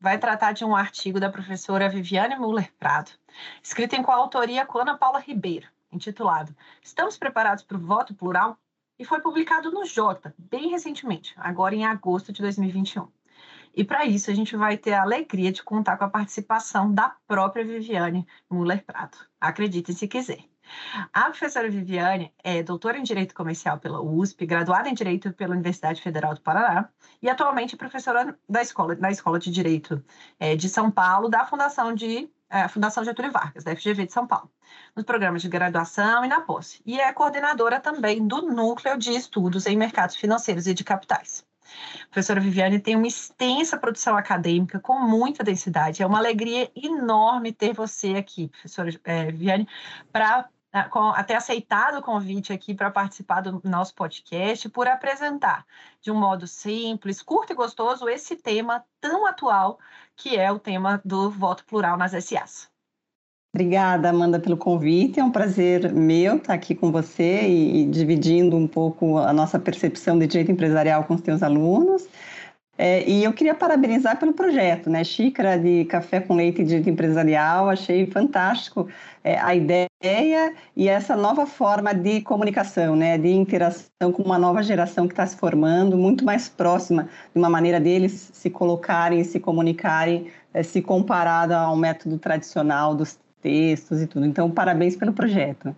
vai tratar de um artigo da professora Viviane Muller Prado, escrito em coautoria com Ana Paula Ribeiro, intitulado Estamos preparados para o voto plural? E foi publicado no Jota, bem recentemente, agora em agosto de 2021. E para isso a gente vai ter a alegria de contar com a participação da própria Viviane Muller Prado. Acreditem se quiser. A professora Viviane é doutora em Direito Comercial pela USP, graduada em Direito pela Universidade Federal do Paraná e atualmente professora da escola, da escola de Direito é, de São Paulo, da Fundação de é, Fundação Getúlio Vargas, da FGV de São Paulo, nos programas de graduação e na posse. E é coordenadora também do Núcleo de Estudos em Mercados Financeiros e de Capitais. A professora Viviane tem uma extensa produção acadêmica com muita densidade. É uma alegria enorme ter você aqui, professora é, Viviane, para até aceitado o convite aqui para participar do nosso podcast, por apresentar de um modo simples, curto e gostoso esse tema tão atual que é o tema do voto plural nas SAs. Obrigada, Amanda, pelo convite. É um prazer meu estar aqui com você e, e dividindo um pouco a nossa percepção de direito empresarial com os teus alunos. É, e eu queria parabenizar pelo projeto, né? Xícara de café com leite de empresarial, achei fantástico é, a ideia e essa nova forma de comunicação, né? De interação com uma nova geração que está se formando, muito mais próxima de uma maneira deles se colocarem, se comunicarem, é, se comparada ao método tradicional dos textos e tudo. Então, parabéns pelo projeto.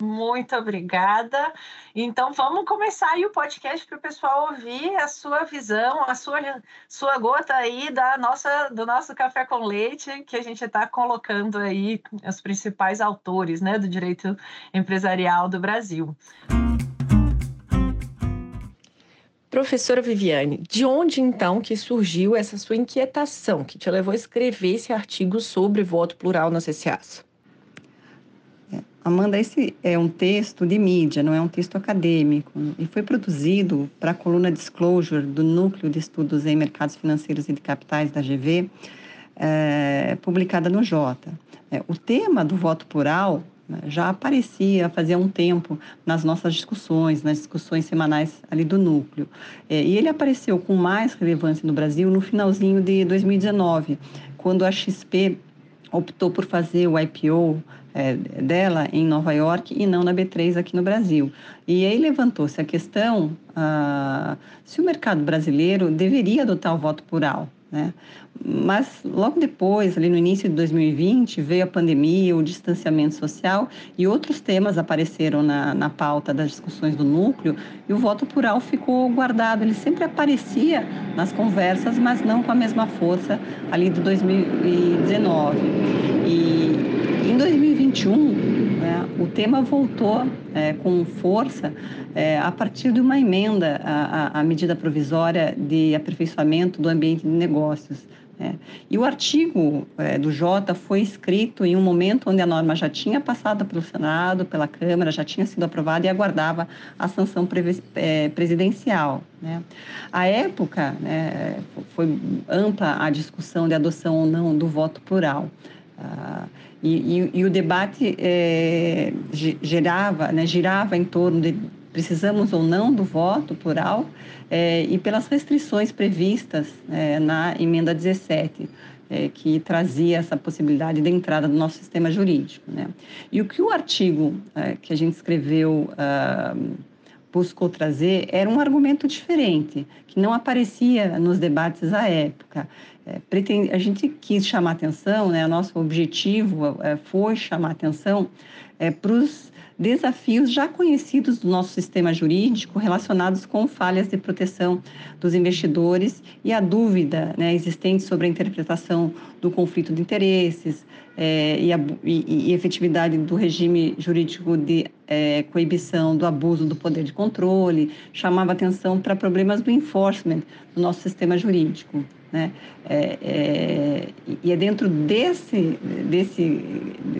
Muito obrigada. Então vamos começar aí o podcast para o pessoal ouvir a sua visão, a sua, sua gota aí da nossa, do nosso café com leite, que a gente está colocando aí os principais autores né, do direito empresarial do Brasil. Professora Viviane, de onde então que surgiu essa sua inquietação que te levou a escrever esse artigo sobre voto plural nas CCAs? Amanda, esse é um texto de mídia, não é um texto acadêmico, e foi produzido para a coluna Disclosure do Núcleo de Estudos em Mercados Financeiros e de Capitais da GV, é, publicada no Jota. É, o tema do voto plural né, já aparecia fazia um tempo nas nossas discussões, nas discussões semanais ali do núcleo. É, e ele apareceu com mais relevância no Brasil no finalzinho de 2019, quando a XP optou por fazer o IPO é, dela em Nova York e não na B3 aqui no Brasil. E aí levantou-se a questão ah, se o mercado brasileiro deveria adotar o voto plural. Né? Mas logo depois, ali no início de 2020, veio a pandemia, o distanciamento social e outros temas apareceram na, na pauta das discussões do núcleo e o voto plural ficou guardado. Ele sempre aparecia nas conversas, mas não com a mesma força ali de 2019. E em 2021, né, o tema voltou é, com força é, a partir de uma emenda à, medida provisória de aperfeiçoamento do ambiente de negócios. É. E o artigo é, do Jota foi escrito em um momento onde a norma já tinha passado pelo Senado, pela Câmara, já tinha sido aprovada e aguardava a sanção é, presidencial. Né? À época, né, foi ampla a discussão de adoção ou não do voto plural. Ah, e, e, e, o debate é, gerava, né, girava em torno de precisamos ou não do voto plural é, e pelas restrições previstas é, na emenda 17, é, que trazia essa possibilidade de entrada do nosso sistema jurídico. Né? E o que o artigo que a gente escreveu ah, buscou trazer era um argumento diferente, que não aparecia nos debates à época. É, a gente quis chamar atenção, né, nosso objetivo é, foi chamar atenção é, para os desafios já conhecidos do nosso sistema jurídico relacionados com falhas de proteção dos investidores e a dúvida né, existente sobre a interpretação do conflito de interesses é, e, a, e, e, efetividade do regime jurídico de é, coibição do abuso do poder de controle, chamava atenção para problemas do enforcement do nosso sistema jurídico. Né? É, é, e é dentro desse, desse,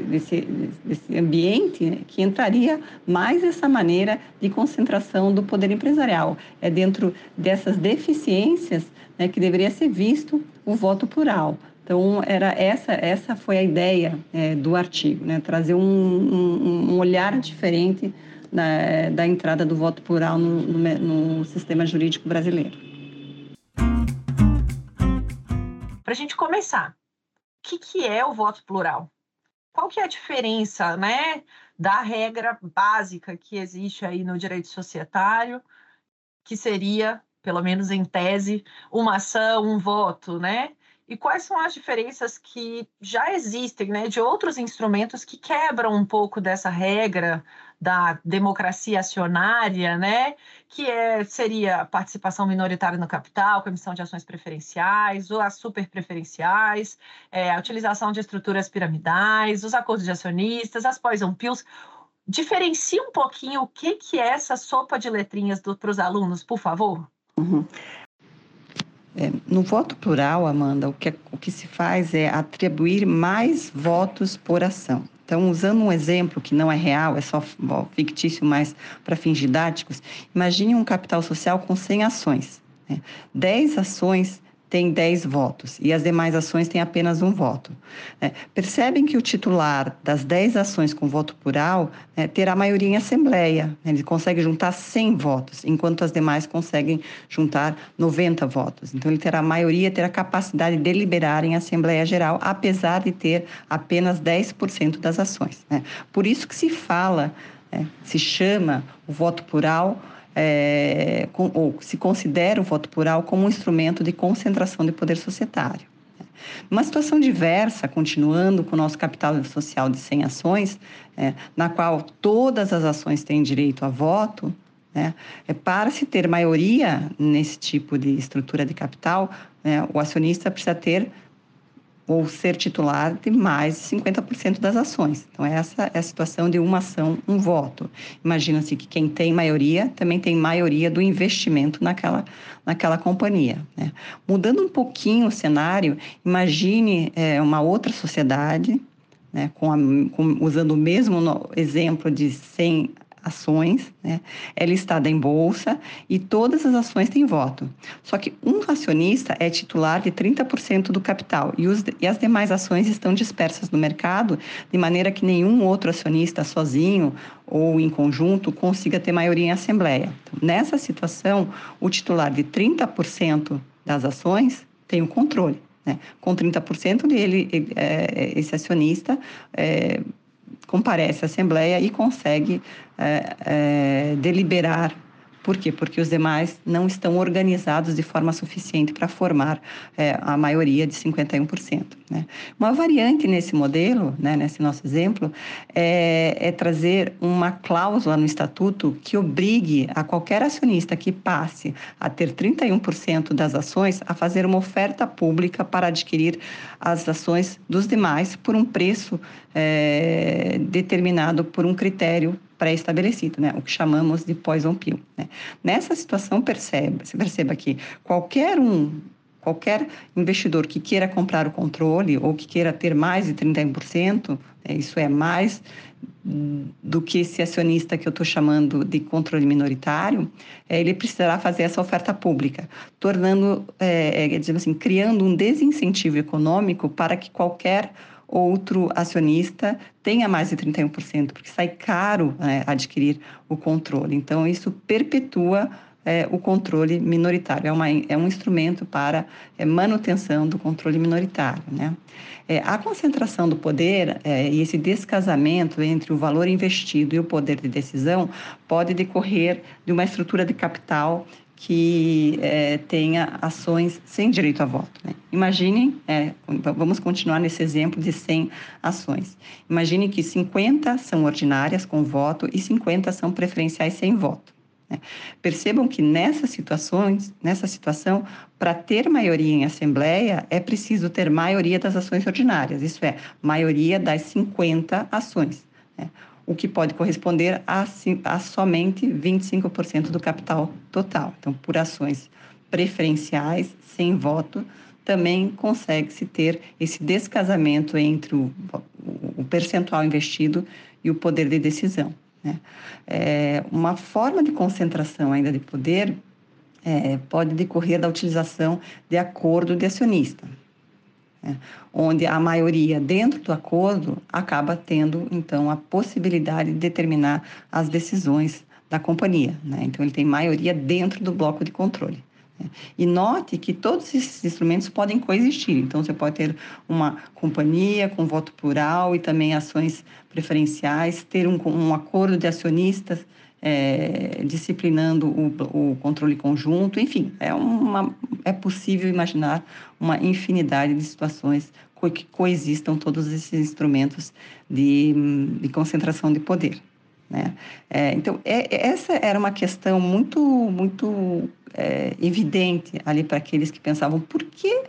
desse, desse ambiente né, que entraria mais essa maneira de concentração do poder empresarial. É dentro dessas deficiências né, que deveria ser visto o voto plural. Então, era essa, essa foi a ideia é, do artigo, né? trazer um, um, um olhar diferente da, da entrada do voto plural no, no, no sistema jurídico brasileiro. Para a gente começar, o que, que é o voto plural? Qual que é a diferença, né, da regra básica que existe aí no direito societário, que seria, pelo menos em tese, uma ação, um voto, né? E quais são as diferenças que já existem, né, de outros instrumentos que quebram um pouco dessa regra da democracia acionária, né, que é, seria participação minoritária no capital, com emissão de ações preferenciais, ou as super preferenciais, é, a utilização de estruturas piramidais, os acordos de acionistas, as poison pills. Diferencia um pouquinho o que, que é essa sopa de letrinhas para os alunos, por favor? Uhum. É, no voto plural, Amanda, o que, o que se faz é atribuir mais votos por ação. Então, usando um exemplo que não é real, é só fictício, mas para fins didáticos, imagine um capital social com 100 ações. Né? 10 ações tem 10 votos e as demais ações têm apenas um voto. Né? Percebem que o titular das 10 ações com voto plural né, terá maioria em assembleia, né? ele consegue juntar 100 votos, enquanto as demais conseguem juntar 90 votos. Então, ele terá maioria, terá capacidade de deliberar em Assembleia Geral, apesar de ter apenas 10% das ações. Né? Por isso que se fala, se chama o voto plural é, com, ou se considera o voto plural como um instrumento de concentração de poder societário. Uma situação diversa, continuando com o nosso capital social de 100 ações, é, na qual todas as ações têm direito a voto, né, é, para se ter maioria nesse tipo de estrutura de capital, né, o acionista precisa ter ou ser titular de mais de 50% das ações. Então, essa é a situação de uma ação, um voto. Imagina-se que quem tem maioria também tem maioria do investimento naquela, naquela companhia. Né? Mudando um pouquinho o cenário, imagine é, uma outra sociedade, né, com a, com, usando o mesmo exemplo de 100 ações, né? é listada em bolsa e todas as ações têm voto. Só que um acionista é titular de 30% do capital e, os, e as demais ações estão dispersas no mercado, de maneira que nenhum outro acionista sozinho ou em conjunto consiga ter maioria em assembleia. Então, nessa situação, o titular de 30% das ações tem o controle. Né? Com 30% ele, ele é, esse acionista é, comparece à Assembleia e consegue é, é, deliberar por quê? Porque os demais não estão organizados de forma suficiente para formar é, a maioria de 51%. Né? Uma variante nesse modelo, né, nesse nosso exemplo, é, é trazer uma cláusula no estatuto que obrigue a qualquer acionista que passe a ter 31% das ações a fazer uma oferta pública para adquirir as ações dos demais por um preço é, determinado por um critério pré-estabelecido, né? o que chamamos de poison pill. Né? Nessa situação, perceba, se perceba que qualquer um qualquer investidor que queira comprar o controle ou que queira ter mais de 31%, né, isso é mais do que esse acionista que eu estou chamando de controle minoritário, é, ele precisará fazer essa oferta pública, tornando, é, é, assim, criando um desincentivo econômico para que qualquer outro acionista tenha mais de 31%, porque sai caro né, adquirir o controle. Então, isso perpetua é, o controle minoritário, é, uma, é um instrumento para é, manutenção do controle minoritário. Né? É, a concentração do poder é, e esse descasamento entre o valor investido e o poder de decisão pode decorrer de uma estrutura de capital que é, tenha ações sem direito a voto. Né? Imaginem, é, vamos continuar nesse exemplo de 100 ações. Imagine que 50 são ordinárias com voto e 50 são preferenciais sem voto. Né? Percebam que nessas situações, nessa situação, para ter maioria em assembleia, é preciso ter maioria das ações ordinárias, isso é, maioria das 50 ações, né? O que pode corresponder a, a somente 25% do capital total. Então, por ações preferenciais, sem voto, também consegue-se ter esse descasamento entre o, o percentual investido e o poder de decisão. Né? É, uma forma de concentração ainda de poder é, pode decorrer da utilização de acordo de acionista, né? onde a maioria dentro do acordo acaba tendo, então, a possibilidade de determinar as decisões da companhia. Né? Então, ele tem maioria dentro do bloco de controle. E note que todos esses instrumentos podem coexistir. Então, você pode ter uma companhia com voto plural e também ações preferenciais, ter um, um acordo de acionistas é, disciplinando o, o, controle conjunto, enfim, é, uma, é possível imaginar uma infinidade de situações que coexistam todos esses instrumentos de, de concentração de poder. Né? É, então, é, essa era uma questão muito, muito é, evidente ali para aqueles que pensavam por que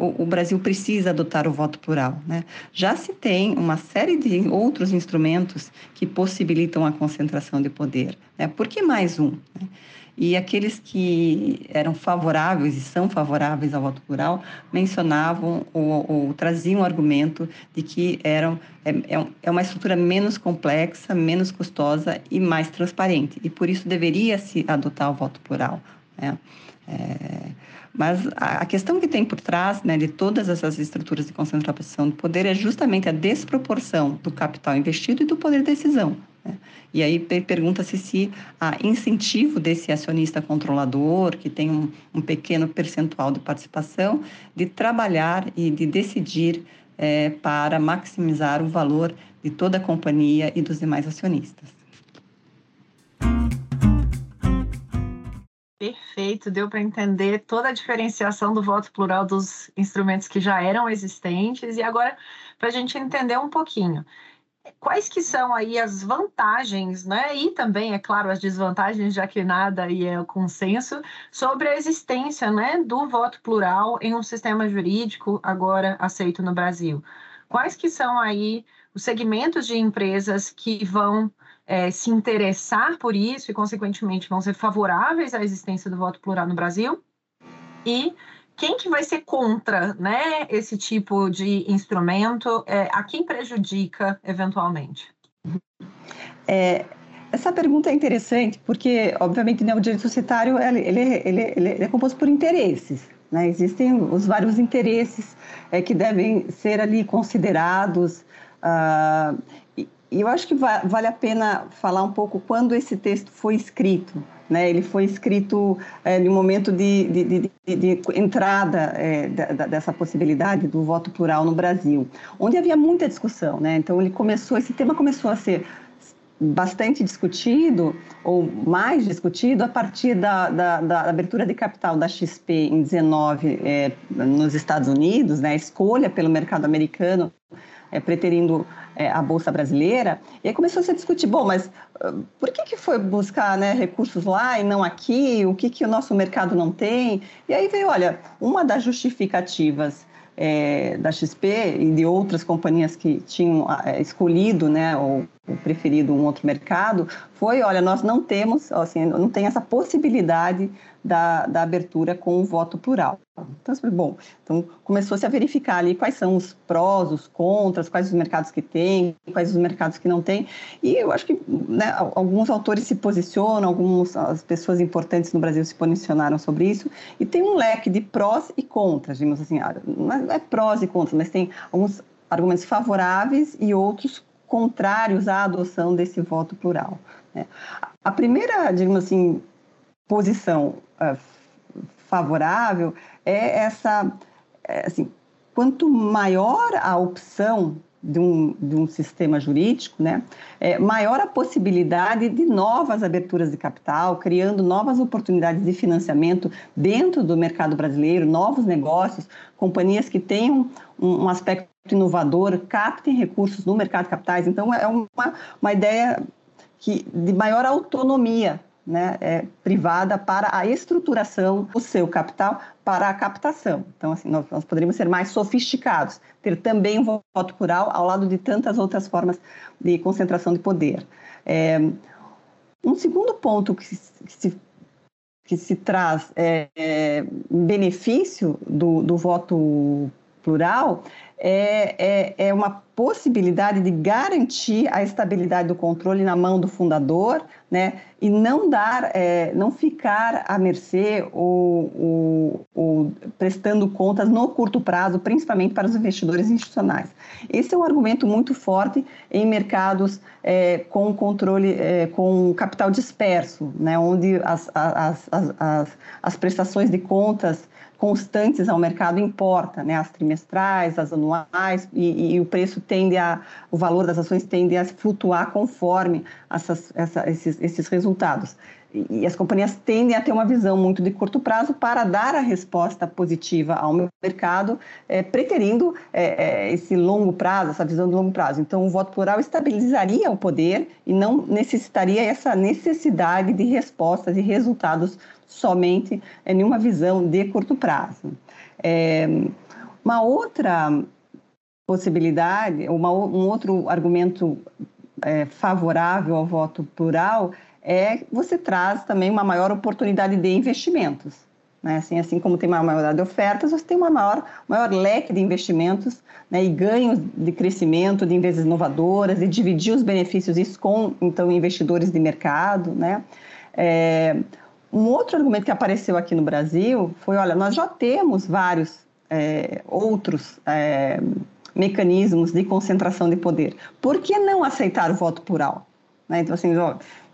o, o, Brasil precisa adotar o voto plural. Né? Já se tem uma série de outros instrumentos que possibilitam a concentração de poder. Né? Por que mais um? Né? E aqueles que eram favoráveis e são favoráveis ao voto plural mencionavam ou, ou traziam o argumento de que eram, é, é, é uma estrutura menos complexa, menos custosa e mais transparente. E por isso deveria se adotar o voto plural. Né? É, mas a, questão que tem por trás né, de todas essas estruturas de concentração de poder é justamente a desproporção do capital investido e do poder de decisão. Né? E aí pergunta-se se há incentivo desse acionista controlador, que tem um, um, pequeno percentual de participação, de trabalhar e de decidir é, para maximizar o valor de toda a companhia e dos demais acionistas. Perfeito, deu para entender toda a diferenciação do voto plural dos instrumentos que já eram existentes e agora para a gente entender um pouquinho quais que são aí as vantagens, né? E também, é claro, as desvantagens, já que nada aí é o consenso, sobre a existência né, do voto plural em um sistema jurídico agora aceito no Brasil. Quais que são aí os segmentos de empresas que vão é, se interessar por isso e, consequentemente, vão ser favoráveis à existência do voto plural no Brasil? E quem que vai ser contra né, esse tipo de instrumento? É, a quem prejudica eventualmente? É, essa pergunta é interessante porque, obviamente, né, o direito societário ele, ele, ele, ele é composto por interesses. Né? Existem os vários interesses é, que devem ser ali considerados. Uh, e, eu acho que va vale a pena falar um pouco quando esse texto foi escrito. Né? Ele foi escrito é, no momento de, de, de, de entrada é, da, dessa possibilidade do voto plural no Brasil, onde havia muita discussão. Né? Então, ele começou, esse tema começou a ser bastante discutido, ou mais discutido, a partir da, da, da abertura de capital da XP em 19 é, nos Estados Unidos, né? a escolha pelo mercado americano é, preterindo é, a Bolsa Brasileira, e aí começou a se discutir, bom, mas uh, por que, que foi buscar né, recursos lá e não aqui? O que, que o nosso mercado não tem? E aí veio, olha, uma das justificativas é, da XP e de outras companhias que tinham é, escolhido, né, ou, preferido um outro mercado, foi, olha, nós não temos, assim, não tem essa possibilidade da, da abertura com o voto plural. Então, bom, então começou-se a verificar ali quais são os prós, os contras, quais os mercados que tem, quais os mercados que não tem. E eu acho que né, alguns autores se posicionam, algumas pessoas importantes no Brasil se posicionaram sobre isso, e tem um leque de prós e contras, digamos assim, ah, não é prós e contras, mas tem alguns argumentos favoráveis e outros contrários à adoção desse voto plural. Né? A primeira, digamos assim, posição uh, favorável é essa, é, assim, quanto maior a opção de um, de um sistema jurídico, né, é, maior a possibilidade de novas aberturas de capital, criando novas oportunidades de financiamento dentro do mercado brasileiro, novos negócios, companhias que tenham um, um aspecto inovador, captem recursos no mercado de capitais. Então, é uma, uma ideia que, de maior autonomia né, é, privada para a estruturação do seu capital para a captação. Então, assim, nós, nós, poderíamos ser mais sofisticados, ter também um voto plural ao lado de tantas outras formas de concentração de poder. É, um segundo ponto que se, que se, que se traz é, é, benefício do, do voto plural é, é, é, uma possibilidade de garantir a estabilidade do controle na mão do fundador, né, e não dar, é, não ficar à mercê ou, ou, ou, prestando contas no curto prazo, principalmente para os investidores institucionais. Esse é um argumento muito forte em mercados é, com controle, é, com capital disperso, né, onde as, as, as, as, as prestações de contas constantes ao mercado importa, né? As trimestrais, as anuais e, e, o preço tende a, o valor das ações tende a flutuar conforme essas, essa, esses, esses resultados. E, as companhias tendem a ter uma visão muito de curto prazo para dar a resposta positiva ao mercado, é, preterindo é, é, esse longo prazo, essa visão de longo prazo. Então, o voto plural estabilizaria o poder e não necessitaria essa necessidade de respostas e resultados somente é, nenhuma visão de curto prazo. É, uma outra possibilidade, uma, um outro argumento é, favorável ao voto plural é você traz também uma maior oportunidade de investimentos. Né? Assim, assim como tem uma maior de ofertas, você tem uma maior, maior leque de investimentos né? e ganhos de crescimento de empresas inovadoras e dividir os benefícios com então investidores de mercado. Né? É, um outro argumento que apareceu aqui no Brasil foi: olha, nós já temos vários é, outros é, mecanismos de concentração de poder. Por que não aceitar o voto plural? Né? Então, assim,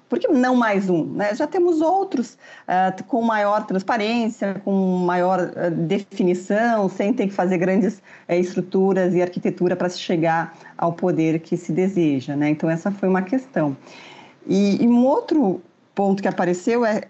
por que não mais um? Né? Já temos outros uh, com maior transparência, com maior uh, definição, sem ter que fazer grandes uh, estruturas e arquitetura para se chegar ao poder que se deseja. Né? Então, essa foi uma questão. E, e um outro ponto que apareceu é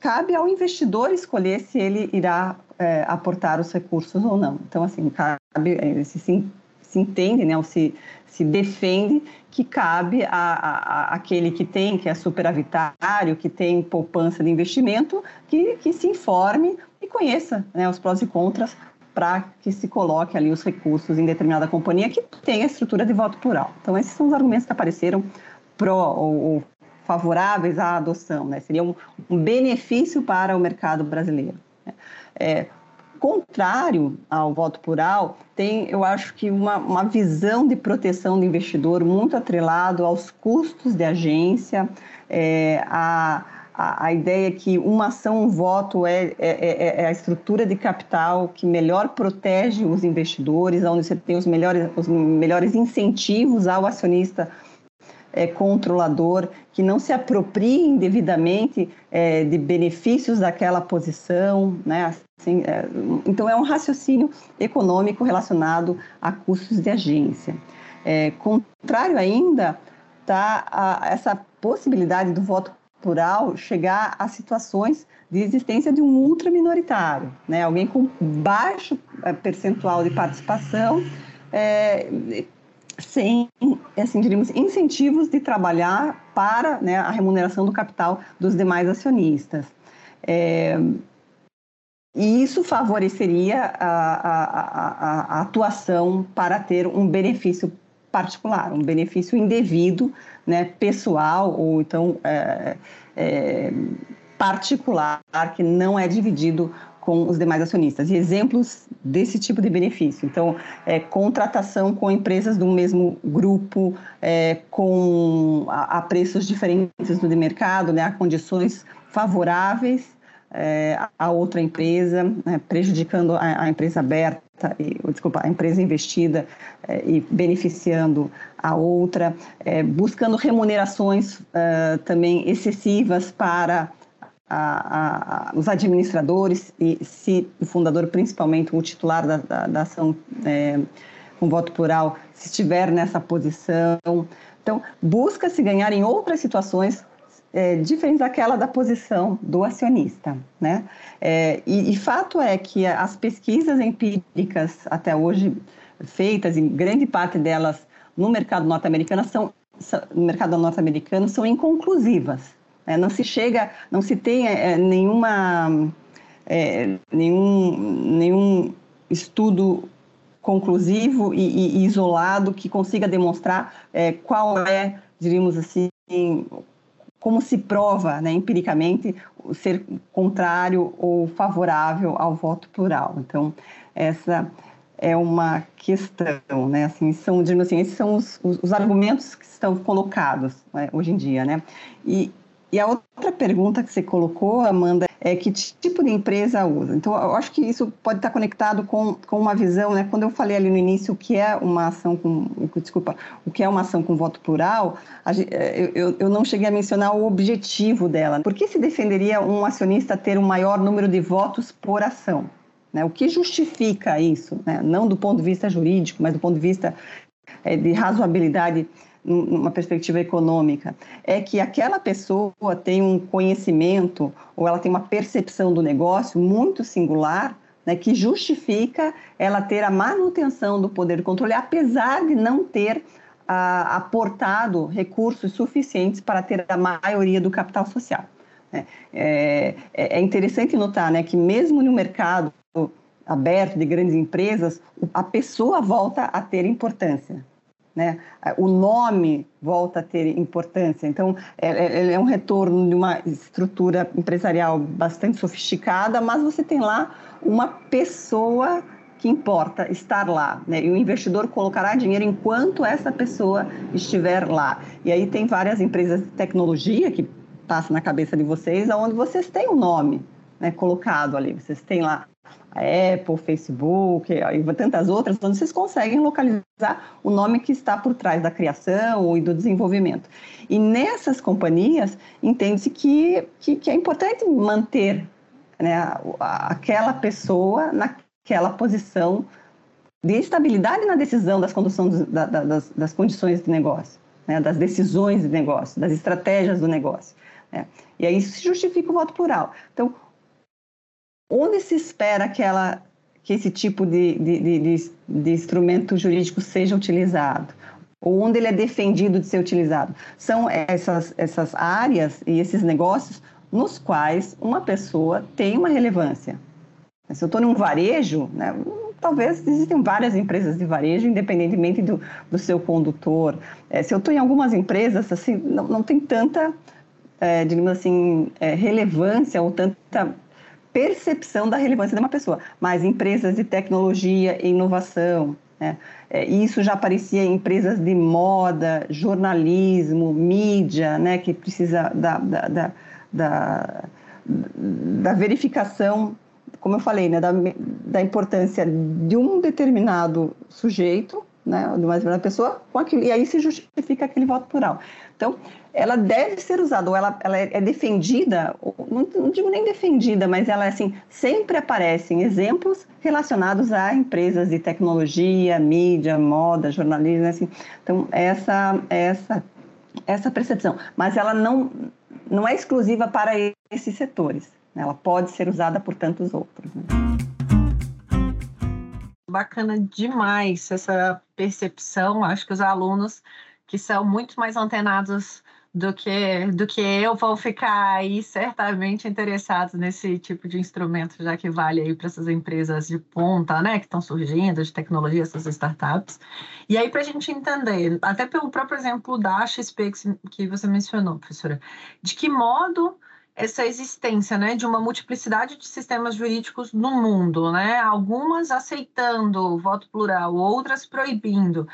cabe ao investidor escolher se ele irá é, aportar os recursos ou não. Então, assim, cabe, se, se, se entende, né, ou se, se defende que cabe a, a, aquele que tem, que é superavitário, que tem poupança de investimento, que, que se informe e conheça né, os prós e contras para que se coloque ali os recursos em determinada companhia que tem a estrutura de voto plural. Então, esses são os argumentos que apareceram pró ou, ou favoráveis à adoção, né? seria um, um benefício para o mercado brasileiro. Né? É, contrário ao voto plural, tem, eu acho que uma, uma visão de proteção do investidor muito atrelado aos custos de agência, é, a, a, a, ideia que uma ação, um voto é, é, é, é, a estrutura de capital que melhor protege os investidores, onde você tem os melhores, os melhores incentivos ao acionista é, controlador que não se aproprie indevidamente é, de benefícios daquela posição, né? Assim, é, então é um raciocínio econômico relacionado a custos de agência. É, contrário ainda está essa possibilidade do voto plural chegar a situações de existência de um ultra minoritário, né? Alguém com baixo é, percentual de participação é, sem, assim, diríamos, incentivos de trabalhar para né, a remuneração do capital dos demais acionistas. É, e isso favoreceria a, a, a, a, atuação para ter um benefício particular, um benefício indevido, né, pessoal ou então é, é, particular, que não é dividido com os demais acionistas. E exemplos desse tipo de benefício. Então, é, contratação com empresas do mesmo grupo, é, com a, a, preços diferentes do de mercado, né, a condições favoráveis é, a outra empresa, né, prejudicando a, a, empresa aberta, e, desculpa, a empresa investida é, e beneficiando a outra, é, buscando remunerações é, também excessivas para a, a, os administradores e se o fundador, principalmente o titular da, da, da ação é, com voto plural, se estiver nessa posição. Então, busca-se ganhar em outras situações é, diferentes daquela da posição do acionista, né? É, e, e, fato é que as pesquisas empíricas até hoje feitas, em grande parte delas no mercado norte-americano são no mercado norte-americano são inconclusivas. Né? Não se chega, não se tem é, nenhuma é, nenhum nenhum estudo conclusivo e, e, isolado que consiga demonstrar é, qual é, diríamos assim, como se prova né, empiricamente ser contrário ou favorável ao voto plural. Então, essa é uma questão, né? Assim, são, assim, esses são os, os, os argumentos que estão colocados né, hoje em dia, né? E, e a outra pergunta que você colocou, Amanda, é que tipo de empresa usa. Então, eu acho que isso pode estar conectado com, com uma visão, né? Quando eu falei ali no início o que é uma ação com, desculpa, o que é uma ação com voto plural, é, eu, eu não cheguei a mencionar o objetivo dela. Por que se defenderia um acionista ter um maior número de votos por ação? Né? O que justifica isso? Né? Não do ponto de vista jurídico, mas do ponto de vista é, de razoabilidade numa perspectiva econômica, é que aquela pessoa tem um conhecimento ou ela tem uma percepção do negócio muito singular, né, que justifica ela ter a manutenção do poder de controle, apesar de não ter ah, aportado recursos suficientes para ter a maioria do capital social. Né. É, é, é interessante notar né, que mesmo no mercado aberto de grandes empresas, a pessoa volta a ter importância né? O nome volta a ter importância. Então, é, é, é um retorno de uma estrutura empresarial bastante sofisticada, mas você tem lá uma pessoa que importa estar lá, né? E o investidor colocará dinheiro enquanto essa pessoa estiver lá. E aí tem várias empresas de tecnologia que passam na cabeça de vocês, onde vocês têm um nome né, colocado ali. Vocês têm lá a Apple, Facebook e tantas outras, onde vocês conseguem localizar o nome que está por trás da criação e do desenvolvimento. E nessas companhias, entende-se que, que, que, é importante manter né, aquela pessoa naquela posição de estabilidade na decisão das conduções da, das, das, condições de negócio, né, das decisões de negócio, das estratégias do negócio. Né. E aí isso justifica o voto plural. Então, onde se espera que, ela, que esse tipo de, de, de, de instrumento jurídico seja utilizado? Ou onde ele é defendido de ser utilizado? São essas, essas áreas e esses negócios nos quais uma pessoa tem uma relevância. Se eu estou num varejo, né, talvez existem várias empresas de varejo, independentemente do, do seu condutor. É, se eu estou em algumas empresas, assim, não, não tem tanta, é, digamos assim, é, relevância ou tanta percepção da relevância de uma pessoa. Mas empresas de tecnologia e inovação, né? É, isso já aparecia em empresas de moda, jornalismo, mídia, né? que precisa da, da, da, da, da verificação, como eu falei, né? da, da importância de um determinado sujeito, né? de uma determinada pessoa, com aquilo, e aí se justifica aquele voto plural. Então, ela deve ser usada, ou ela, ela é defendida, não, não, digo nem defendida, mas ela assim sempre aparecem exemplos relacionados a empresas de tecnologia, mídia, moda, jornalismo, assim. Então essa essa essa percepção, mas ela não não é exclusiva para esses setores. Né? Ela pode ser usada por tantos outros. Né? Bacana demais essa percepção. Acho que os alunos que são muito mais antenados do que, do que eu vão ficar aí certamente interessados nesse tipo de instrumento, já que vale aí para essas empresas de ponta, né, que estão surgindo, de tecnologia, essas startups. E aí, para a gente entender, até pelo próprio exemplo da XP que você mencionou, professora, de que modo essa existência né, de uma multiplicidade de sistemas jurídicos no mundo, né? algumas aceitando o voto plural, outras proibindo.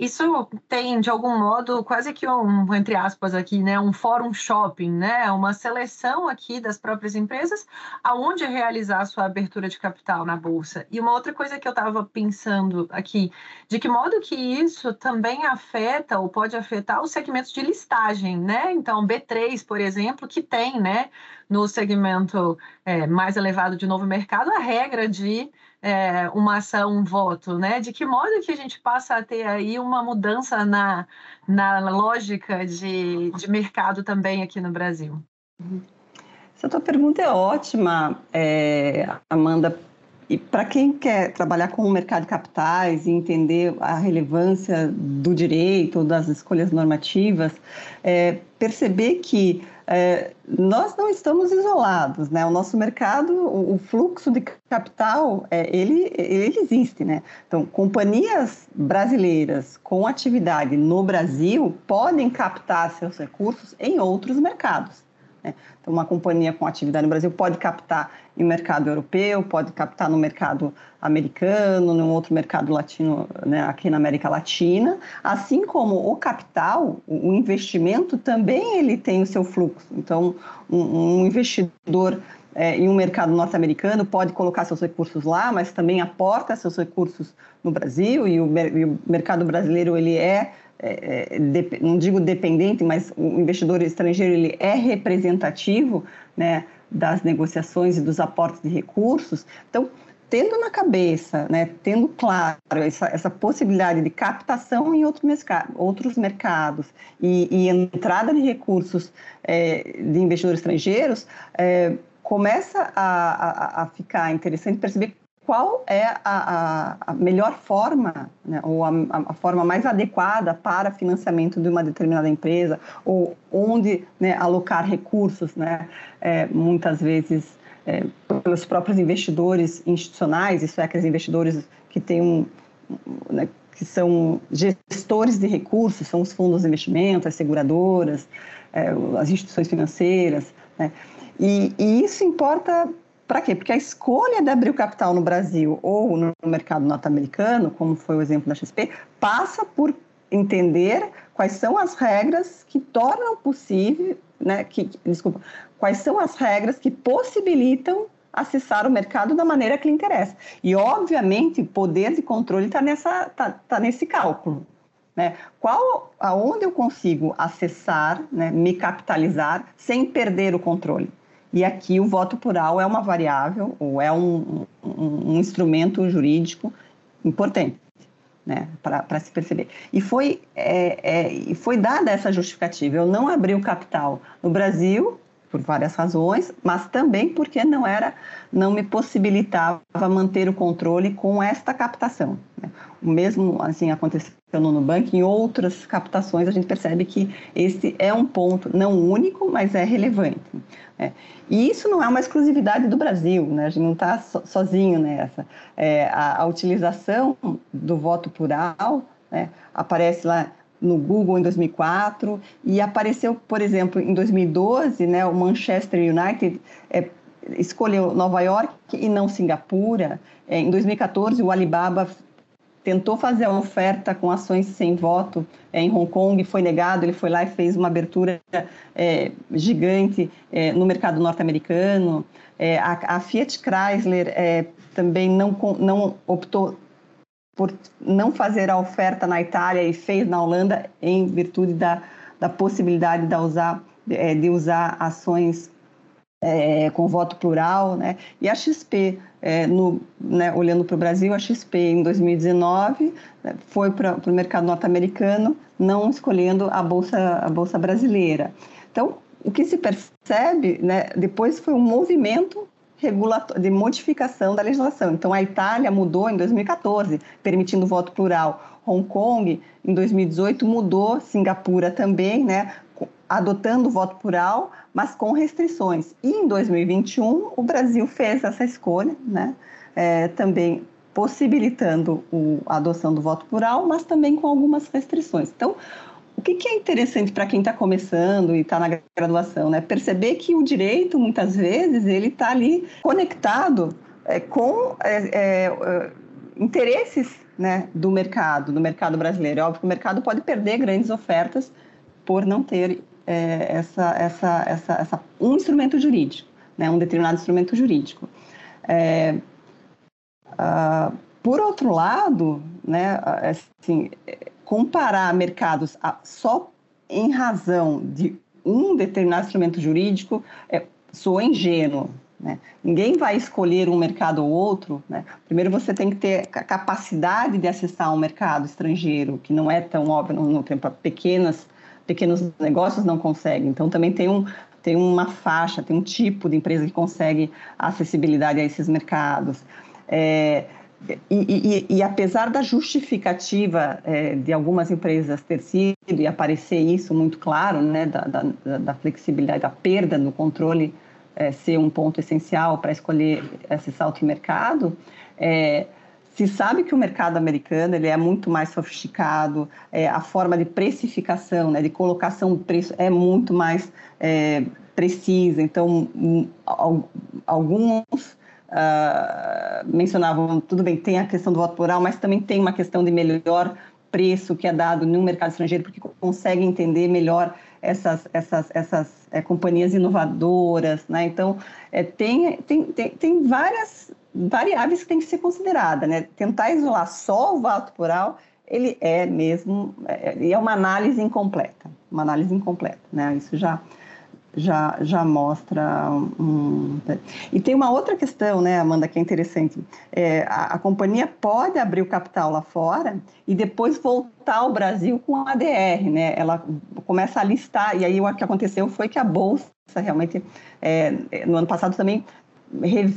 Isso tem, de algum modo, quase que um, entre aspas aqui, né, um fórum shopping, né, uma seleção aqui das próprias empresas aonde realizar a sua abertura de capital na bolsa. E uma outra coisa que eu estava pensando aqui, de que modo que isso também afeta ou pode afetar os segmentos de listagem, né? Então, B3, por exemplo, que tem, né, no segmento é, mais elevado de novo mercado, a regra de é, uma ação, um voto, né? De que modo que a gente passa a ter aí uma mudança na, na lógica de, de mercado também aqui no Brasil? Essa tua pergunta é ótima, é, Amanda. E para quem quer trabalhar com o mercado de capitais e entender a relevância do direito, das escolhas normativas, é, perceber que é, nós não estamos isolados, né? O nosso mercado, o, o fluxo de capital, é, ele, ele existe, né? Então, companhias brasileiras com atividade no Brasil podem captar seus recursos em outros mercados. Né? Então, uma companhia com atividade no Brasil pode captar em mercado europeu, pode captar no mercado americano, num outro mercado latino, né, aqui na América Latina, assim como o capital, o investimento também ele tem o seu fluxo. Então, um, um investidor é, em um mercado norte-americano pode colocar seus recursos lá, mas também aporta seus recursos no Brasil e o, e o mercado brasileiro ele é é, é não digo dependente, mas o investidor estrangeiro ele é representativo né, das negociações e dos aportes de recursos. Então, tendo na cabeça, né, tendo claro essa, essa possibilidade de captação em outro outros mercados e, e, entrada de recursos é, de investidores estrangeiros, é, começa a, a, a, ficar interessante perceber qual é a, a, melhor forma, né, ou a, a, forma mais adequada para financiamento de uma determinada empresa, ou onde né, alocar recursos, né, é, muitas vezes é, pelos próprios investidores institucionais, isso é, aqueles investidores que têm um, né, que são gestores de recursos, são os fundos de investimento, as seguradoras, é, as instituições financeiras, né? e, e isso importa para quê? Porque a escolha de abrir o capital no Brasil ou no mercado norte-americano, como foi o exemplo da XP, passa por entender quais são as regras que tornam possível, né, que, desculpa, quais são as regras que possibilitam acessar o mercado da maneira que lhe interessa. E, obviamente, poder de controle está tá, tá nesse cálculo. Né? Qual, aonde eu consigo acessar, né, me capitalizar sem perder o controle? E aqui o voto plural é uma variável, ou é um, um, um instrumento jurídico importante. Né, para se perceber. E foi, é, é, foi dada essa justificativa. Eu não abri o capital no Brasil, por várias razões, mas também porque não era, não me possibilitava manter o controle com esta captação. Né? O mesmo assim aconteceu no Nubank, em outras captações a gente percebe que esse é um ponto não único, mas é relevante. Né? E isso não é uma exclusividade do Brasil, né? a gente não está so, sozinho nessa. É, a, a, utilização do voto plural né? aparece lá no Google em 2004 e apareceu, por exemplo, em 2012, né, o Manchester United é, escolheu Nova York e não Singapura. É, em 2014, o Alibaba tentou fazer a oferta com ações sem voto é, em Hong Kong, foi negado, ele foi lá e fez uma abertura é, gigante é, no mercado norte-americano. É, a, a, Fiat Chrysler é, também não, não optou por não fazer a oferta na Itália e fez na Holanda em virtude da, da possibilidade de usar, é, de usar ações é, com voto plural, né? E a XP, é, no, né, olhando para o Brasil, a XP em 2019 né, foi para o mercado norte-americano, não escolhendo a bolsa, a bolsa brasileira. Então, o que se percebe, né, depois foi um movimento de modificação da legislação. Então, a Itália mudou em 2014, permitindo voto plural. Hong Kong, em 2018, mudou, Singapura também, né, adotando o voto plural, mas com restrições. E em 2021, o Brasil fez essa escolha, né, é, também possibilitando o, a adoção do voto plural, mas também com algumas restrições. Então, o que, que é interessante para quem está começando e está na graduação, né? Perceber que o direito, muitas vezes, ele está ali conectado é, com é, é, interesses né, do mercado, do mercado brasileiro. É óbvio que o mercado pode perder grandes ofertas por não ter é, essa, essa, essa, essa, um instrumento jurídico, né, um determinado instrumento jurídico. É, uh, por outro lado, né, assim, comparar mercados só em razão de um determinado instrumento jurídico é, soa ingênuo. Né? Ninguém vai escolher um mercado ou outro. Né? Primeiro, você tem que ter a capacidade de acessar um mercado estrangeiro, que não é tão óbvio no tempo. Pequenas, pequenos negócios não conseguem. Então, também tem, um, tem uma faixa, tem um tipo de empresa que consegue acessibilidade a esses mercados. É, e, e, e, apesar da justificativa é, de algumas empresas ter sido e aparecer isso muito claro, né, da, da, da flexibilidade, da perda do controle é, ser um ponto essencial para escolher esse salto em mercado, é, se sabe que o mercado americano ele é muito mais sofisticado, é, a forma de precificação, né, de colocação do preço é muito mais é, precisa. Então, alguns uh, mencionavam, tudo bem, tem a questão do voto plural, mas também tem uma questão de melhor preço que é dado no mercado estrangeiro, porque consegue entender melhor essas, essas, essas é, companhias inovadoras, né? Então, é, tem, tem, tem, tem várias variáveis que tem que ser considerada, né? Tentar isolar só o voto plural, ele é mesmo, é, é uma análise incompleta, uma análise incompleta, né? Isso já já, já mostra um... E tem uma outra questão, né, Amanda, que é interessante. É, a, a, companhia pode abrir o capital lá fora e depois voltar ao Brasil com a ADR, né? Ela começa a listar, e aí o que aconteceu foi que a Bolsa realmente, é, no ano passado também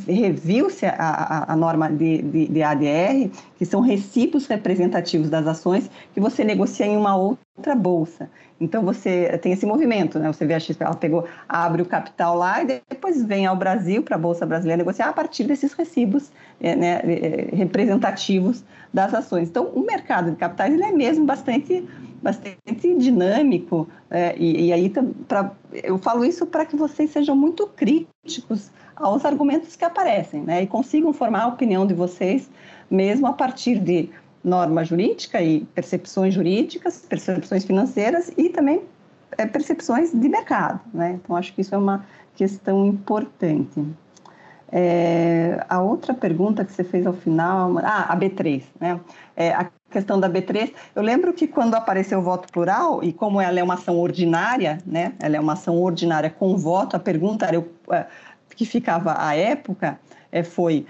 reviu-se a, a, a, norma de, de, de, ADR, que são recibos representativos das ações que você negocia em uma outra bolsa. Então você tem esse movimento, né? Você vê a XP, ela pegou, abre o capital lá e depois vem ao Brasil para a bolsa brasileira negociar a partir desses recibos é, né, é, representativos das ações. Então o mercado de capitais ele é mesmo bastante bastante dinâmico é, e, e, aí pra, eu falo isso para que vocês sejam muito críticos aos argumentos que aparecem, né? E consigam formar a opinião de vocês mesmo a partir de norma jurídica e percepções jurídicas, percepções financeiras e também é, percepções de mercado, né? Então acho que isso é uma questão importante. É, a outra pergunta que você fez ao final, ah, a B3, né? É, a questão da B3, eu lembro que quando apareceu o voto plural, e como ela é uma ação ordinária, né? Ela é uma ação ordinária com voto, a pergunta é, que ficava à época é, foi: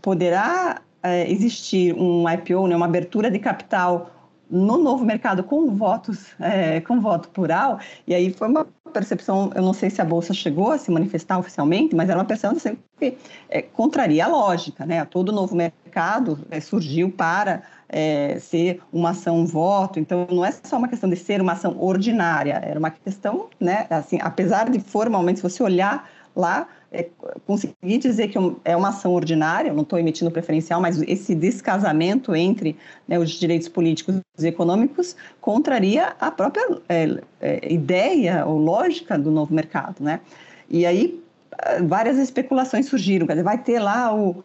poderá é, existir um IPO, né, uma abertura de capital no novo mercado com votos, é, com voto plural? E aí foi uma percepção, eu não sei se a bolsa chegou a se manifestar oficialmente, mas era uma percepção que é, contraria a lógica, né? Todo novo mercado é, surgiu para é, ser uma ação voto, então não é só uma questão de ser uma ação ordinária, era uma questão, né? Assim, apesar de formalmente, se você olhar lá é, conseguir dizer que é uma ação ordinária, não estou emitindo preferencial, mas esse descasamento entre né, os direitos políticos e econômicos contraria a própria é, é, ideia ou lógica do novo mercado, né? E aí várias especulações surgiram, quer dizer, vai ter lá o,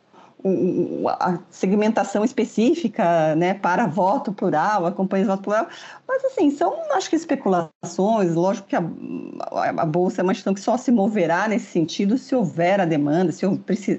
a segmentação específica né, para voto plural, a campanha de voto plural. Mas, assim, são, acho que, especulações. Lógico que a, a, Bolsa é uma questão que só se moverá nesse sentido se houver a demanda, se,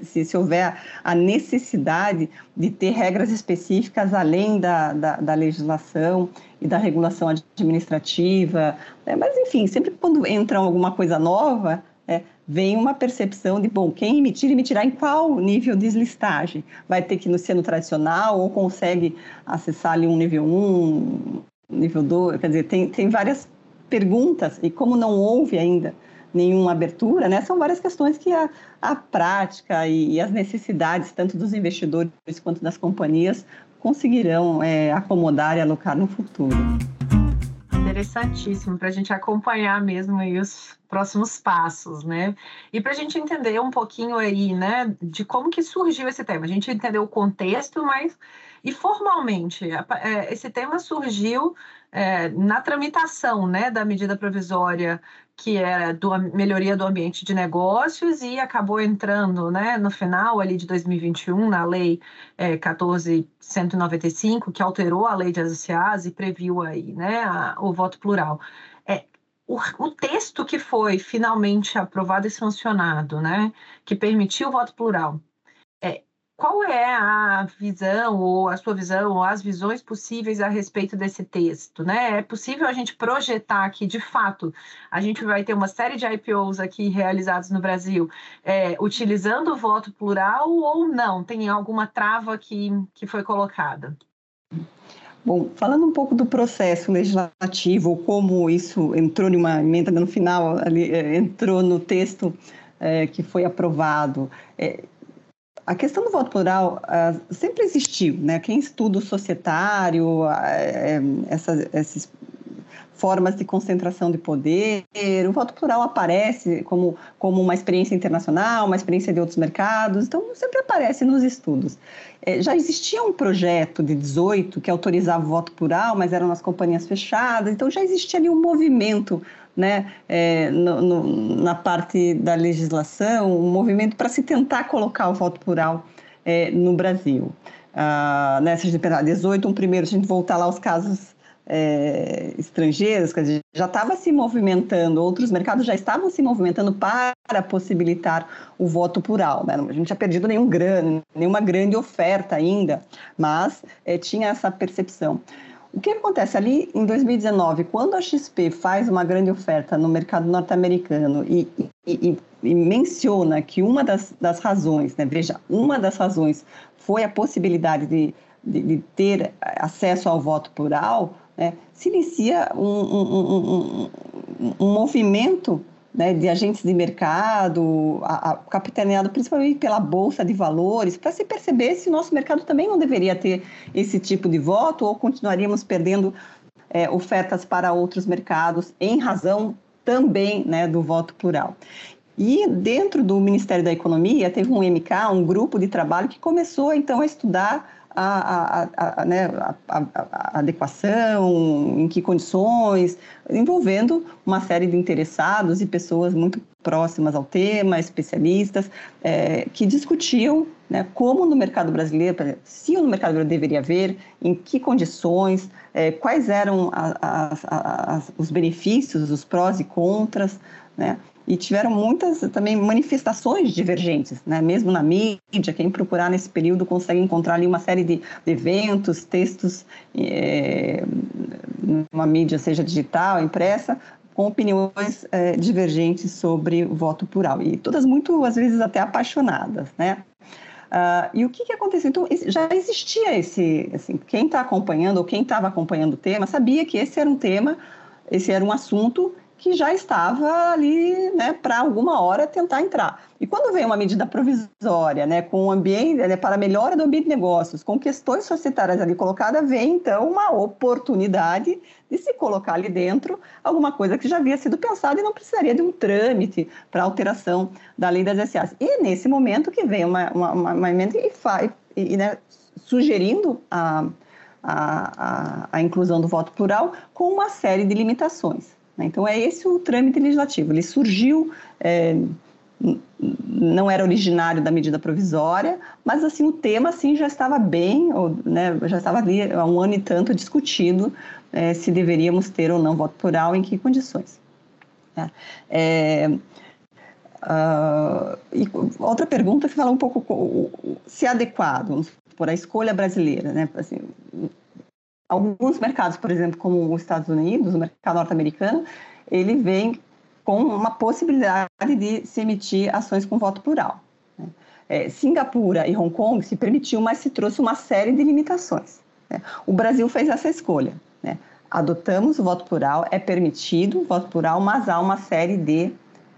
se, se houver a necessidade de ter regras específicas além da, da, da legislação e da regulação administrativa. Né? Mas, enfim, sempre quando entra alguma coisa nova, é, vem uma percepção de, bom, quem emitir, emitirá em qual nível de listagem? Vai ter que ser no tradicional ou consegue acessar ali um nível 1, nível 2? Quer dizer, tem, tem várias perguntas e como não houve ainda nenhuma abertura, né, são várias questões que a, a prática e, e as necessidades, tanto dos investidores quanto das companhias, conseguirão é, acomodar e alocar no futuro interessantíssimo para a gente acompanhar mesmo aí os próximos passos, né? E para a gente entender um pouquinho aí, né, de como que surgiu esse tema. A gente entendeu o contexto, mas E formalmente, é, esse tema surgiu é, na tramitação né, da medida provisória que era do melhoria do ambiente de negócios e acabou entrando né, no final ali de 2021 na lei é, 14.195, que alterou a lei de associados e previu aí né, a, o voto plural. É, o, o, texto que foi finalmente aprovado e sancionado, né, que permitiu o voto plural, qual é a visão, ou a sua visão, ou as visões possíveis a respeito desse texto? Né? É possível a gente projetar que, de fato, a gente vai ter uma série de IPOs aqui realizados no Brasil é, utilizando o voto plural ou não? Tem alguma trava que, que foi colocada? Bom, falando um pouco do processo legislativo, como isso entrou em uma emenda no final, ali, é, entrou no texto é, que foi aprovado. É, a questão do voto plural uh, sempre existiu, né? Quem estuda o societário, uh, essas, essas formas de concentração de poder, o voto plural aparece como, como uma experiência internacional, uma experiência de outros mercados, então sempre aparece nos estudos. É, já existia um projeto de 18 que autorizava o voto plural, mas eram nas companhias fechadas, então já existia ali um movimento né, é, no, no, na parte da legislação, um movimento para se tentar colocar o voto plural é, no Brasil. Ah, né, se a gente pensar 18, um primeiro, se a gente voltar lá aos casos é, estrangeiros, quer dizer, já estava se movimentando, outros mercados já estavam se movimentando para possibilitar o voto plural. Né? A gente não tinha perdido nenhum grande, nenhuma grande oferta ainda, mas é, tinha essa percepção. O que acontece ali em 2019, quando a XP faz uma grande oferta no mercado norte-americano e, e, e, menciona que uma das, das razões, né, veja, uma das razões foi a possibilidade de, de, de ter acesso ao voto plural, né, se inicia um, um, um, um movimento né, de agentes de mercado, a, a, capitaneado principalmente pela Bolsa de Valores, para se perceber se o nosso mercado também não deveria ter esse tipo de voto ou continuaríamos perdendo é, ofertas para outros mercados em razão também né, do voto plural. E dentro do Ministério da Economia teve um MK, um grupo de trabalho que começou então a estudar a, a, a, né, a, adequação, em que condições, envolvendo uma série de interessados e pessoas muito próximas ao tema, especialistas, é, que discutiam né, como no mercado brasileiro, se no mercado brasileiro deveria haver, em que condições, é, quais eram os benefícios, os prós e contras, né, e tiveram muitas também manifestações divergentes, né? mesmo na mídia, quem procurar nesse período consegue encontrar ali uma série de, eventos, textos, é, numa mídia, seja digital, impressa, com opiniões é, divergentes sobre o voto plural, e todas muito, às vezes, até apaixonadas, né? Uh, e o que, que aconteceu? Então, já existia esse, assim, quem está acompanhando, ou quem estava acompanhando o tema, sabia que esse era um tema, esse era um assunto que já estava ali né, para alguma hora tentar entrar. E quando vem uma medida provisória, né, com o ambiente, né, para a melhora do ambiente de negócios, com questões societárias ali colocadas, vem então uma oportunidade de se colocar ali dentro alguma coisa que já havia sido pensada e não precisaria de um trâmite para alteração da lei das SAs. E nesse momento que vem uma, uma, uma emenda e, faz, e né, sugerindo a, a, a, a inclusão do voto plural com uma série de limitações. Né? Então, é esse o trâmite legislativo. Ele surgiu, é, não era originário da medida provisória, mas assim o tema assim, já estava bem, ou, né, já estava ali há um ano e tanto discutido é, se deveríamos ter ou não voto plural, em que condições. Né? É, uh, e outra pergunta que fala um pouco se é adequado, por a escolha brasileira, né? Assim, alguns mercados, por exemplo, como os Estados Unidos, o mercado norte-americano, ele vem com uma possibilidade de se emitir ações com voto plural. Né? É, Singapura e Hong Kong se permitiu, mas se trouxe uma série de limitações. Né? O Brasil fez essa escolha. Né? Adotamos o voto plural, é permitido o voto plural, mas há uma série de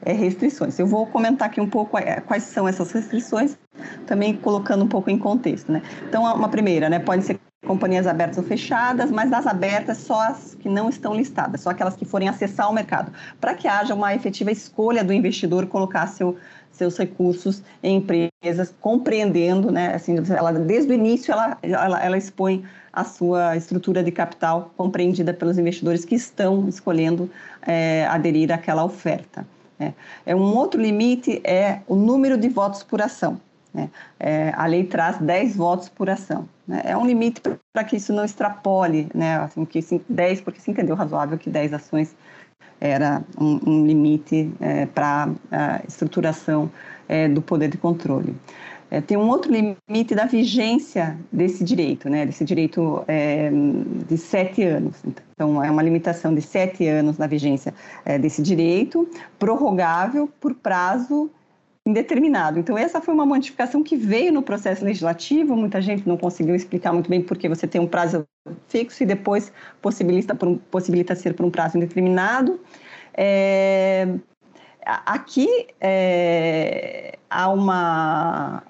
é, restrições. Eu vou comentar aqui um pouco quais são essas restrições, também colocando um pouco em contexto. Né? Então, uma primeira, né, pode ser companhias abertas ou fechadas, mas das abertas só as que não estão listadas, só aquelas que forem acessar o mercado, para que haja uma efetiva escolha do investidor colocar seu, seus recursos em empresas, compreendendo, né, assim, ela, desde o início ela, ela, ela expõe a sua estrutura de capital compreendida pelos investidores que estão escolhendo é, aderir àquela oferta. Né. É. Um outro limite é o número de votos por ação. Né? É, a lei traz 10 votos por ação. Né? É um limite para que isso não extrapole, né? assim, que 10, porque se entendeu razoável que 10 ações era um, um limite é, para a estruturação é, do poder de controle. É, tem um outro limite da vigência desse direito, né, desse direito é, de sete anos. Então, é uma limitação de sete anos na vigência é, desse direito, prorrogável por prazo indeterminado. Então, essa foi uma modificação que veio no processo legislativo, muita gente não conseguiu explicar muito bem porque você tem um prazo fixo e depois possibilita, um, possibilita ser por um prazo indeterminado. É, aqui é, há uma,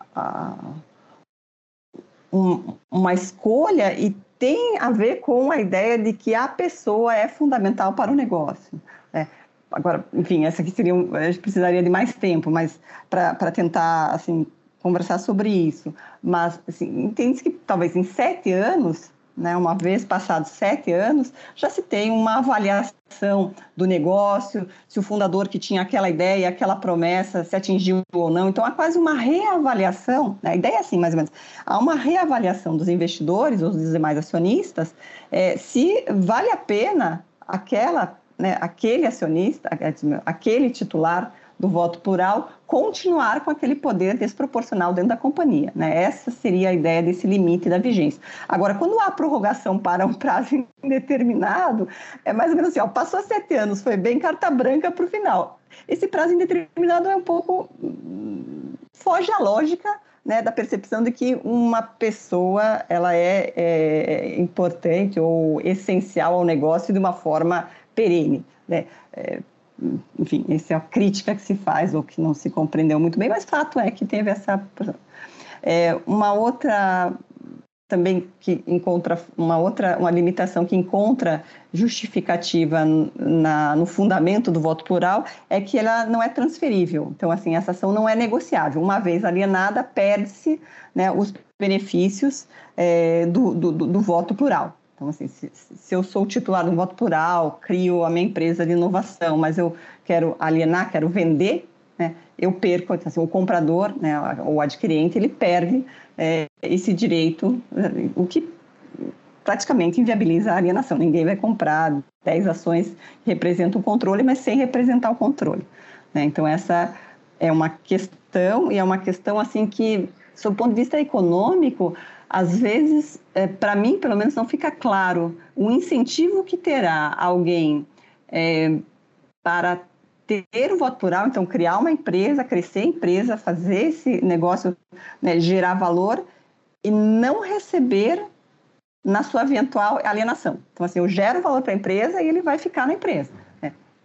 um, uma escolha e tem a ver com a ideia de que a pessoa é fundamental para o negócio. Agora, enfim, essa aqui seria, a gente precisaria de mais tempo, mas para tentar, assim, conversar sobre isso. Mas, assim, entende que talvez em sete anos, né, uma vez passados sete anos, já se tem uma avaliação do negócio, se o fundador que tinha aquela ideia, aquela promessa, se atingiu ou não. Então, há quase uma reavaliação, né? a ideia é assim, mais ou menos, há uma reavaliação dos investidores ou dos demais acionistas, é, se vale a pena aquela né, aquele acionista, aquele titular do voto plural, continuar com aquele poder desproporcional dentro da companhia. Né? Essa seria a ideia desse limite da vigência. Agora, quando há prorrogação para um prazo indeterminado, é mais ou menos assim, ó, passou sete anos, foi bem carta branca para o final. Esse prazo indeterminado é um pouco... foge à lógica né, da percepção de que uma pessoa ela é, é importante ou essencial ao negócio de uma forma perene. Né? É, enfim, essa é a crítica que se faz ou que não se compreendeu muito bem, mas fato é que teve essa. É, uma outra também que encontra uma outra uma limitação que encontra justificativa na, no fundamento do voto plural é que ela não é transferível. Então, assim, essa ação não é negociável. Uma vez alienada, perde-se né, os benefícios é, do, do, do voto plural. Então, assim, se, se, eu sou titular de um voto plural, crio a minha empresa de inovação, mas eu quero alienar, quero vender, né, eu perco, então, assim, o comprador, né, o adquirente, ele perde é, esse direito, o que praticamente inviabiliza a alienação. Ninguém vai comprar 10 ações que representam o controle, mas sem representar o controle. Né? Então, essa é uma questão, e é uma questão assim que, sob o ponto de vista econômico, às vezes, é, para mim, pelo menos, não fica claro o incentivo que terá alguém é, para ter o voto plural, então criar uma empresa, crescer a empresa, fazer esse negócio né, gerar valor e não receber na sua eventual alienação. Então, assim, eu gero valor para a empresa e ele vai ficar na empresa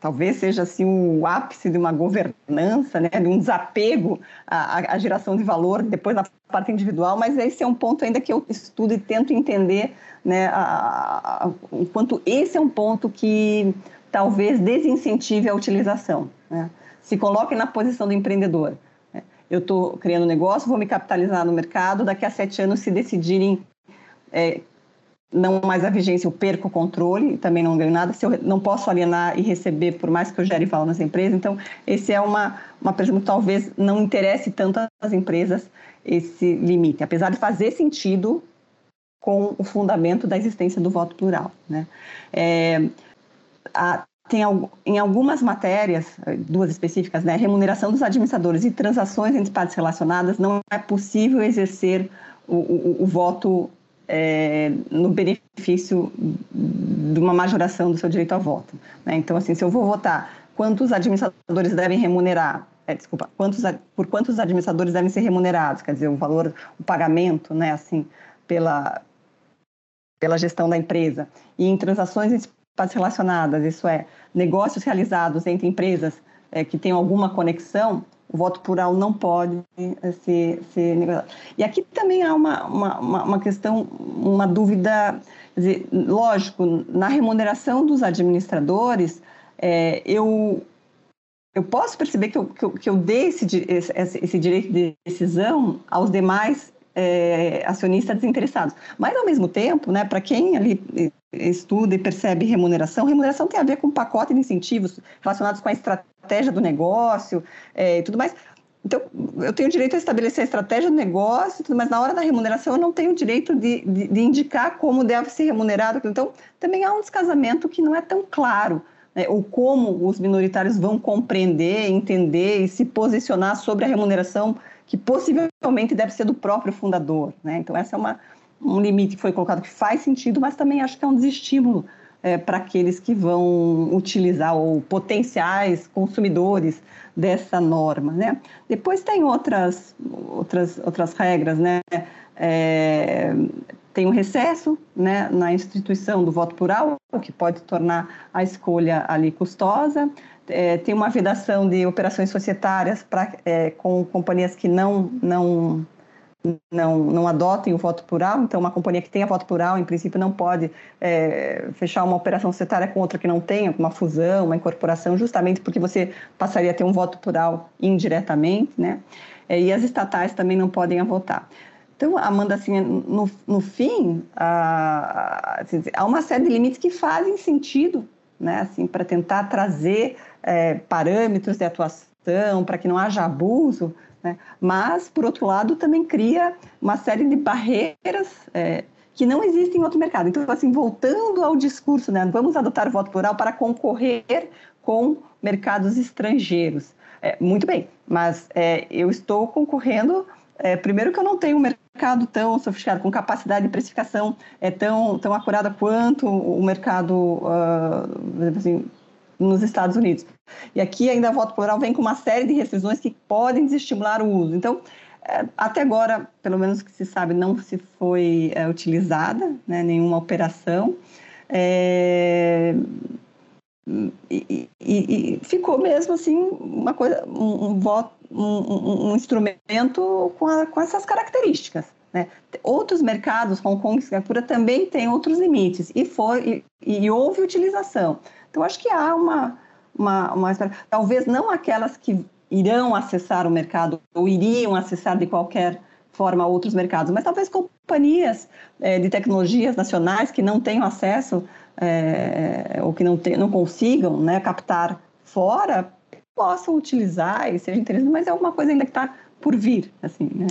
talvez seja assim o ápice de uma governança, né, de um desapego à, à, geração de valor depois da parte individual, mas esse é um ponto ainda que eu estudo e tento entender, né, a, o quanto esse é um ponto que talvez desincentive a utilização. Né? Se coloque na posição do empreendedor. Né? Eu estou criando um negócio, vou me capitalizar no mercado, daqui a sete anos se decidirem é, não mais a vigência, eu perco o controle, também não ganho nada, se eu não posso alienar e receber, por mais que eu gere valor nessa empresa. Então, esse é uma, uma pergunta que talvez não interesse tanto às empresas esse limite, apesar de fazer sentido com o fundamento da existência do voto plural. Né? É, a, tem em algumas matérias, duas específicas, né, remuneração dos administradores e transações entre partes relacionadas, não é possível exercer o, o, o voto é, no benefício de uma majoração do seu direito a voto. Né? Então, assim, se eu vou votar, quantos administradores devem remunerar? É, desculpa, quantos, por quantos administradores devem ser remunerados? Quer dizer, o valor, o pagamento, né, assim, pela, pela gestão da empresa. E em transações relacionadas, isso é, negócios realizados entre empresas é, que tenham alguma conexão, o voto plural não pode eh, ser, ser negociado. E aqui também há uma, uma, uma questão, uma dúvida, dizer, lógico, na remuneração dos administradores, é, eu, eu posso perceber que eu, que eu, que eu dei esse, esse, esse direito de decisão aos demais é, acionistas desinteressados. Mas, ao mesmo tempo, né, para quem ali estuda e percebe remuneração, remuneração tem a ver com um pacote de incentivos relacionados com a estratégia do negócio é, e tudo mais. Então, eu tenho direito a estabelecer a estratégia do negócio, mas na hora da remuneração eu não tenho direito de, de, de indicar como deve ser remunerado. Então, também há um descasamento que não é tão claro, né, ou como os minoritários vão compreender, entender e se posicionar sobre a remuneração que possivelmente deve ser do próprio fundador. Né? Então, essa é uma, um limite que foi colocado que faz sentido, mas também acho que é um desestímulo é, para aqueles que vão utilizar ou potenciais consumidores dessa norma. Né? Depois tem outras, outras, outras regras, né? É, tem um recesso né, na instituição do voto plural, o que pode tornar a escolha ali custosa é, tem uma vedação de operações societárias pra, é, com companhias que não, não, não, não adotem o voto plural. Então, uma companhia que tenha voto plural, em princípio, não pode é, fechar uma operação societária com outra que não tenha, uma fusão, uma incorporação, justamente porque você passaria a ter um voto plural indiretamente, né? É, e as estatais também não podem votar. Então, Amanda, assim, no, no fim, há, há uma série de limites que fazem sentido, né, assim, para tentar trazer é, parâmetros de atuação, para que não haja abuso, né? mas, por outro lado, também cria uma série de barreiras é, que não existem em outro mercado. Então, assim, voltando ao discurso, né? vamos adotar o voto plural para concorrer com mercados estrangeiros. É, muito bem, mas é, eu estou concorrendo, é, primeiro que eu não tenho um mercado tão sofisticado, com capacidade de precificação é, tão, tão acurada quanto o mercado, uh, assim, nos Estados Unidos. E aqui ainda a voto plural vem com uma série de restrições que podem desestimular o uso. Então, é, até agora, pelo menos que se sabe, não se foi é, utilizada né, nenhuma operação. É, e, e, ficou mesmo assim uma coisa, um, voto, um, um, instrumento com, a, com essas características. Né? Outros mercados, Hong Kong Singapura, também têm outros limites e foi e, e houve utilização. Então, acho que há uma, uma, uma. Talvez não aquelas que irão acessar o mercado ou iriam acessar de qualquer forma outros mercados, mas talvez companhias é, de tecnologias nacionais que não tenham acesso é, ou que não, te, não consigam né, captar fora possam utilizar e seja interessante, mas é alguma coisa ainda que está por vir, assim, né?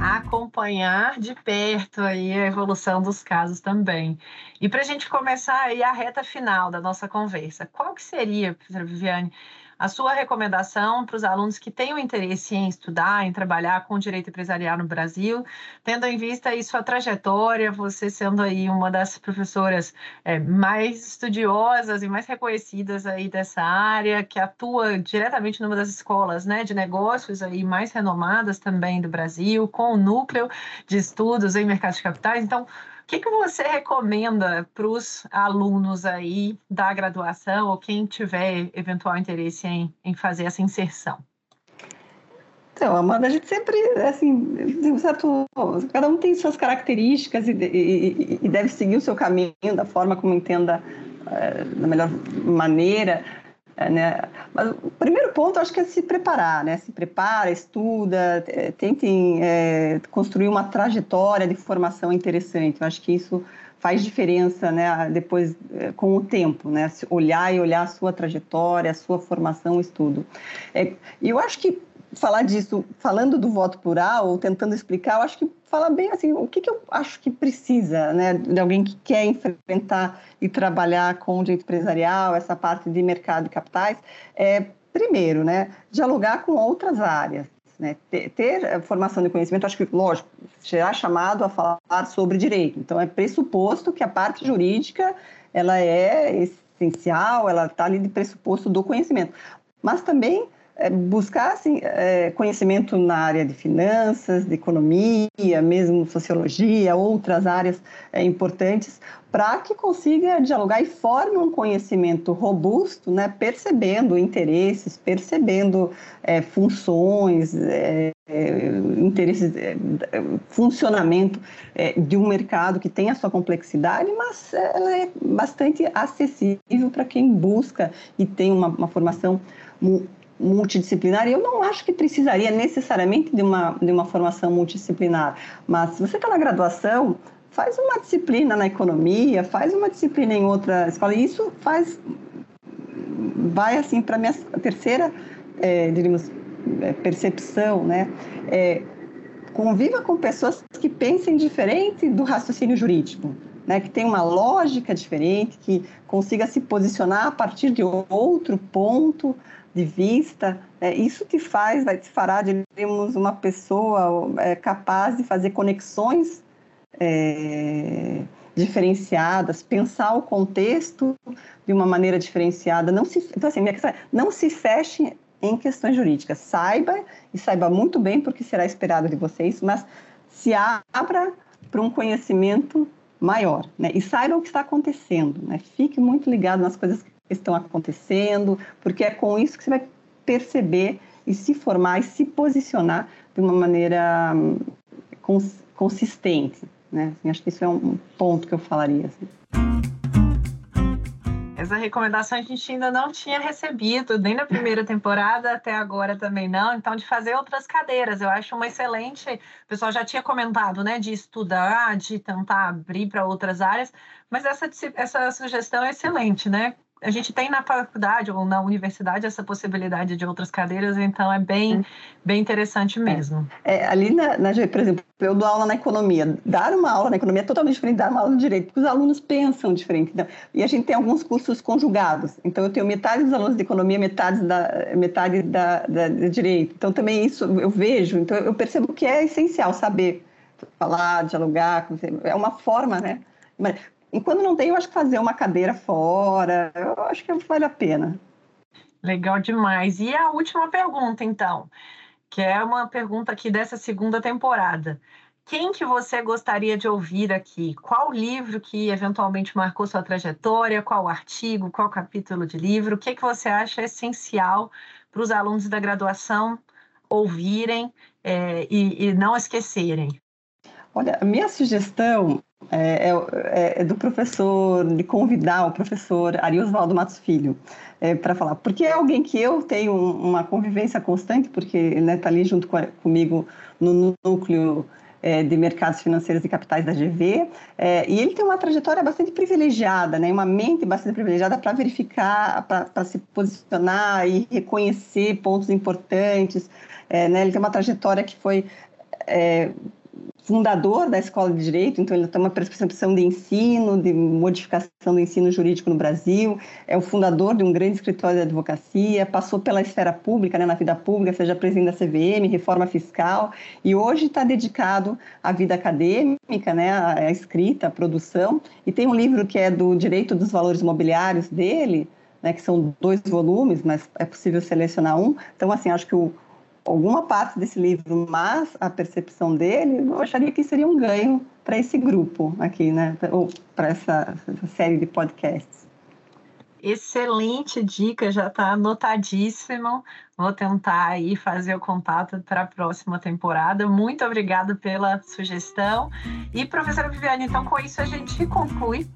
acompanhar de perto aí a evolução dos casos também. E para a gente começar aí a reta final da nossa conversa, qual que seria, Viviane, a sua recomendação para os alunos que tenham interesse em estudar, em trabalhar com direito empresarial no Brasil, tendo em vista aí sua trajetória, você sendo aí uma das professoras é, mais estudiosas e mais reconhecidas aí dessa área, que atua diretamente numa das escolas né, de negócios aí mais renomadas também do Brasil, com o núcleo de estudos em mercado de capitais. Então, que, que você recomenda para os alunos aí da graduação ou quem tiver eventual interesse em, em fazer essa inserção? Então, Amanda, a gente sempre, assim, de um certo. Cada um tem suas características e, e, e deve seguir o seu caminho da forma como entenda é, da melhor maneira. É, né? Mas o primeiro ponto, acho que é se preparar, né? Se prepara, estuda, é, tentem é, construir uma trajetória de formação interessante. Eu acho que isso faz diferença, né? Depois, é, com o tempo, né? Olhar e olhar a sua trajetória, a sua formação, o estudo. É, e eu acho que falar disso, falando do voto plural, ou tentando explicar, eu acho que fala bem assim, o que, que eu acho que precisa, né, de alguém que quer enfrentar e trabalhar com o direito empresarial, essa parte de mercado de capitais, é, primeiro, né, dialogar com outras áreas, né, ter, ter formação de conhecimento, acho que, lógico, será chamado a falar sobre direito, então é pressuposto que a parte jurídica, ela é essencial, ela está ali de pressuposto do conhecimento, mas também buscar assim, é, conhecimento na área de finanças, de economia, mesmo sociologia, outras áreas é, importantes, para que consiga dialogar e forme um conhecimento robusto, né, percebendo interesses, percebendo é, funções, é, é, interesses, funcionamento de um mercado que tem a sua complexidade, mas ela é bastante acessível para quem busca e tem uma, uma formação multidisciplinar, e eu não acho que precisaria necessariamente de uma, de uma formação multidisciplinar, mas se você está na graduação, faz uma disciplina na economia, faz uma disciplina em outra escola, e isso faz, vai assim para a minha terceira, é, diríamos, é, percepção, né? É, conviva com pessoas que pensem diferente do raciocínio jurídico, né, que tem uma lógica diferente, que consiga se posicionar a partir de outro ponto de vista, é, isso te faz, vai te fará, diríamos, uma pessoa é, capaz de fazer conexões é, diferenciadas, pensar o contexto de uma maneira diferenciada. Não se, então, assim, minha questão é, não se feche em questões jurídicas. Saiba, e saiba muito bem, porque será esperado de vocês, mas se abra para um conhecimento maior, né? E saiba o que está acontecendo, né? Fique muito ligado nas coisas estão acontecendo, porque é com isso que você vai perceber e se formar e se posicionar de uma maneira hum, cons consistente. Né? Assim, acho que isso é um ponto que eu falaria. Assim. Essa recomendação a gente ainda não tinha recebido, nem na primeira temporada, até agora também não. Então, de fazer outras cadeiras, eu acho uma excelente. O pessoal já tinha comentado, né, de estudar, de tentar abrir para outras áreas, mas essa, essa sugestão é excelente, né? A gente tem na faculdade ou na universidade essa possibilidade de outras cadeiras, então é bem, bem interessante mesmo. É, é ali, na, na, por exemplo, eu dou aula na economia. Dar uma aula na economia é totalmente diferente de dar uma aula no direito, porque os alunos pensam diferente. Então, e a gente tem alguns cursos conjugados. Então, eu tenho metade dos alunos de economia, metade da, metade da, da, de direito. Então, também isso eu vejo, então eu percebo que é essencial saber falar, dialogar, é uma forma, né? E quando não tem, eu acho que fazer uma cadeira fora, eu acho que vale a pena. Legal demais. E a última pergunta, então, que é uma pergunta aqui dessa segunda temporada. Quem que você gostaria de ouvir aqui? Qual livro que eventualmente marcou sua trajetória? Qual artigo? Qual capítulo de livro? O que, que você acha essencial para os alunos da graduação ouvirem é, e, e não esquecerem? Olha, a minha sugestão é, é, é, do professor, de convidar o professor Ari Oswaldo Matos Filho é, para falar, porque é alguém que eu tenho uma convivência constante, porque está né, tá ali junto com, comigo no núcleo é, de mercados financeiros e capitais da GV, é, e ele tem uma trajetória bastante privilegiada, né, uma mente bastante privilegiada para verificar, para se posicionar e reconhecer pontos importantes. É, né, ele tem uma trajetória que foi é, fundador da Escola de Direito, então ele tem uma percepção de ensino, de modificação do ensino jurídico no Brasil, é o fundador de um grande escritório de advocacia, passou pela esfera pública, né, na vida pública, seja presidente da CVM, reforma fiscal, e hoje está dedicado à vida acadêmica, né, à escrita, à produção, e tem um livro que é do Direito dos Valores Imobiliários dele, né, que são dois volumes, mas é possível selecionar um. Então, assim, acho que o, alguma parte desse livro, mas a percepção dele, eu acharia que seria um ganho para esse grupo aqui, né? Ou para essa, essa, série de podcasts. Excelente dica, já está anotadíssimo. Vou tentar aí fazer o contato para a próxima temporada. Muito obrigada pela sugestão. E, professora Viviane, então com isso a gente conclui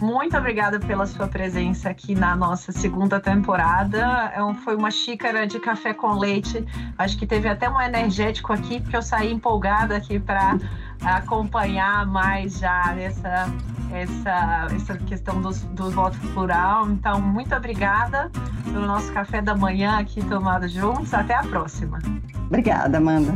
muito obrigada pela sua presença aqui na nossa segunda temporada. É foi uma xícara de café com leite. Acho que teve até um energético aqui, porque eu saí empolgada aqui para acompanhar mais já essa, essa, essa questão do, do voto plural. Então, muito obrigada pelo nosso café da manhã aqui tomado juntos. Até a próxima. Obrigada, Amanda.